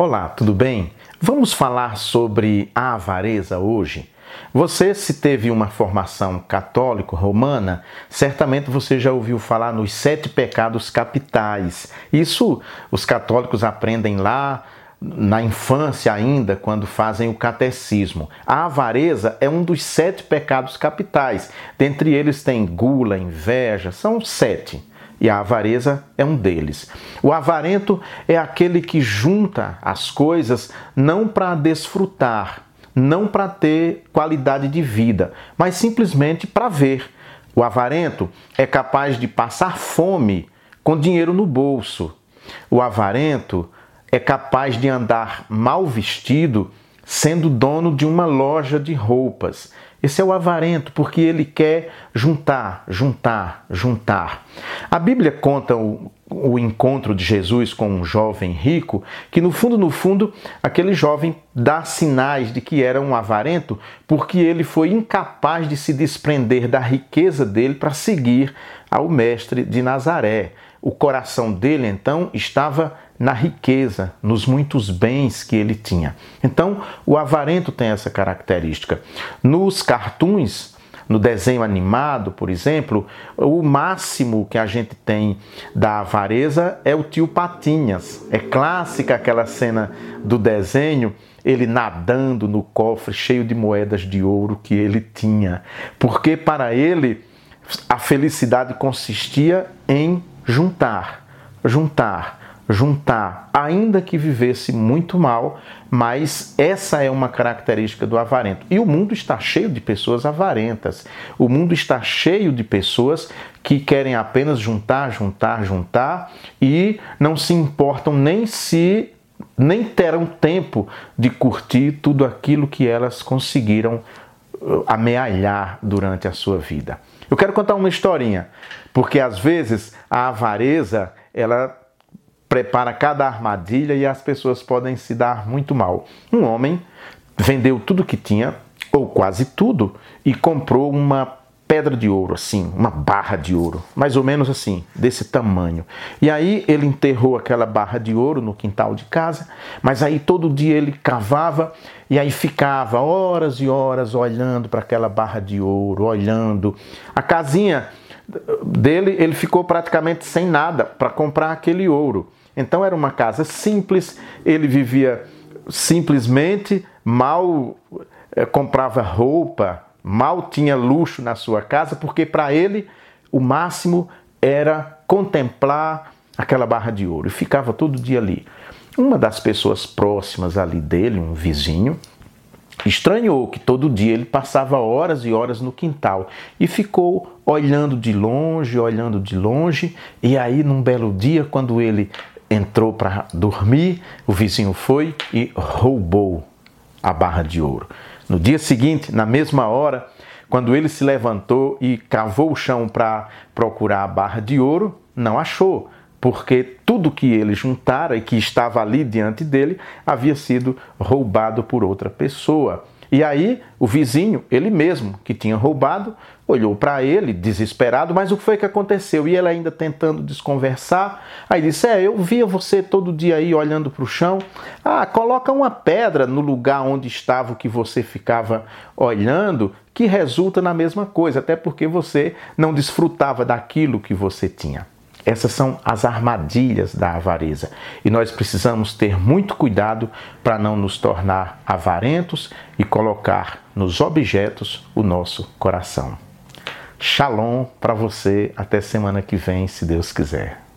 Olá, tudo bem? Vamos falar sobre a avareza hoje? Você, se teve uma formação católico-romana, certamente você já ouviu falar nos sete pecados capitais. Isso os católicos aprendem lá na infância ainda, quando fazem o catecismo. A avareza é um dos sete pecados capitais. Dentre eles tem gula, inveja, são sete e a avareza é um deles. O avarento é aquele que junta as coisas não para desfrutar, não para ter qualidade de vida, mas simplesmente para ver. O avarento é capaz de passar fome com dinheiro no bolso. O avarento é capaz de andar mal vestido sendo dono de uma loja de roupas. Esse é o avarento, porque ele quer juntar, juntar, juntar. A Bíblia conta o, o, encontro de Jesus com um jovem rico, que no fundo, no fundo, aquele jovem dá sinais de que era um avarento, porque ele foi incapaz de se desprender da riqueza dele para seguir ao mestre de Nazaré. O coração dele, então, estava na riqueza, nos muitos bens que ele tinha. Então, o avarento tem essa característica. Nos cartoons, no desenho animado, por exemplo, o máximo que a gente tem da avareza é o tio Patinhas. É clássica aquela cena do desenho, ele nadando no cofre cheio de moedas de ouro que ele tinha. Porque para ele a felicidade consistia em juntar, juntar, juntar, ainda que vivesse muito mal, mas essa é uma característica do avarento. E o mundo está cheio de pessoas avarentas. O mundo está cheio de pessoas que querem apenas juntar, juntar, juntar e não se importam nem se nem terão tempo de curtir tudo aquilo que elas conseguiram amealhar durante a sua vida. Eu quero contar uma historinha, porque às vezes a avareza, ela prepara cada armadilha e as pessoas podem se dar muito mal. Um homem vendeu tudo que tinha, ou quase tudo, e comprou uma pedra de ouro, assim, uma barra de ouro, mais ou menos assim, desse tamanho. E aí ele enterrou aquela barra de ouro no quintal de casa, mas aí todo dia ele cavava e aí ficava horas e horas olhando para aquela barra de ouro, olhando. A casinha dele, ele ficou praticamente sem nada para comprar aquele ouro. Então era uma casa simples, ele vivia simplesmente, mal é, comprava roupa, mal tinha luxo na sua casa, porque para ele o máximo era contemplar aquela barra de ouro e ficava todo dia ali. Uma das pessoas próximas ali dele, um vizinho, estranhou que todo dia ele passava horas e horas no quintal e ficou olhando de longe, olhando de longe, e aí num belo dia, quando ele entrou para dormir, o vizinho foi e roubou a barra de ouro. No dia seguinte, na mesma hora, quando ele se levantou e cavou o chão para procurar a barra de ouro, não achou, porque tudo que ele juntara e que estava ali diante dele havia sido roubado por outra pessoa. E aí o vizinho, ele mesmo, que tinha roubado, olhou para ele desesperado, mas o que foi que aconteceu? E ele ainda tentando desconversar, aí disse: É, eu via você todo dia aí olhando para o chão. Ah, coloca uma pedra no lugar onde estava o que você ficava olhando, que resulta na mesma coisa, até porque você não desfrutava daquilo que você tinha. Essas são as armadilhas da avareza. E nós precisamos ter muito cuidado para não nos tornar avarentos e colocar nos objetos o nosso coração. Shalom para você até semana que vem, se Deus quiser.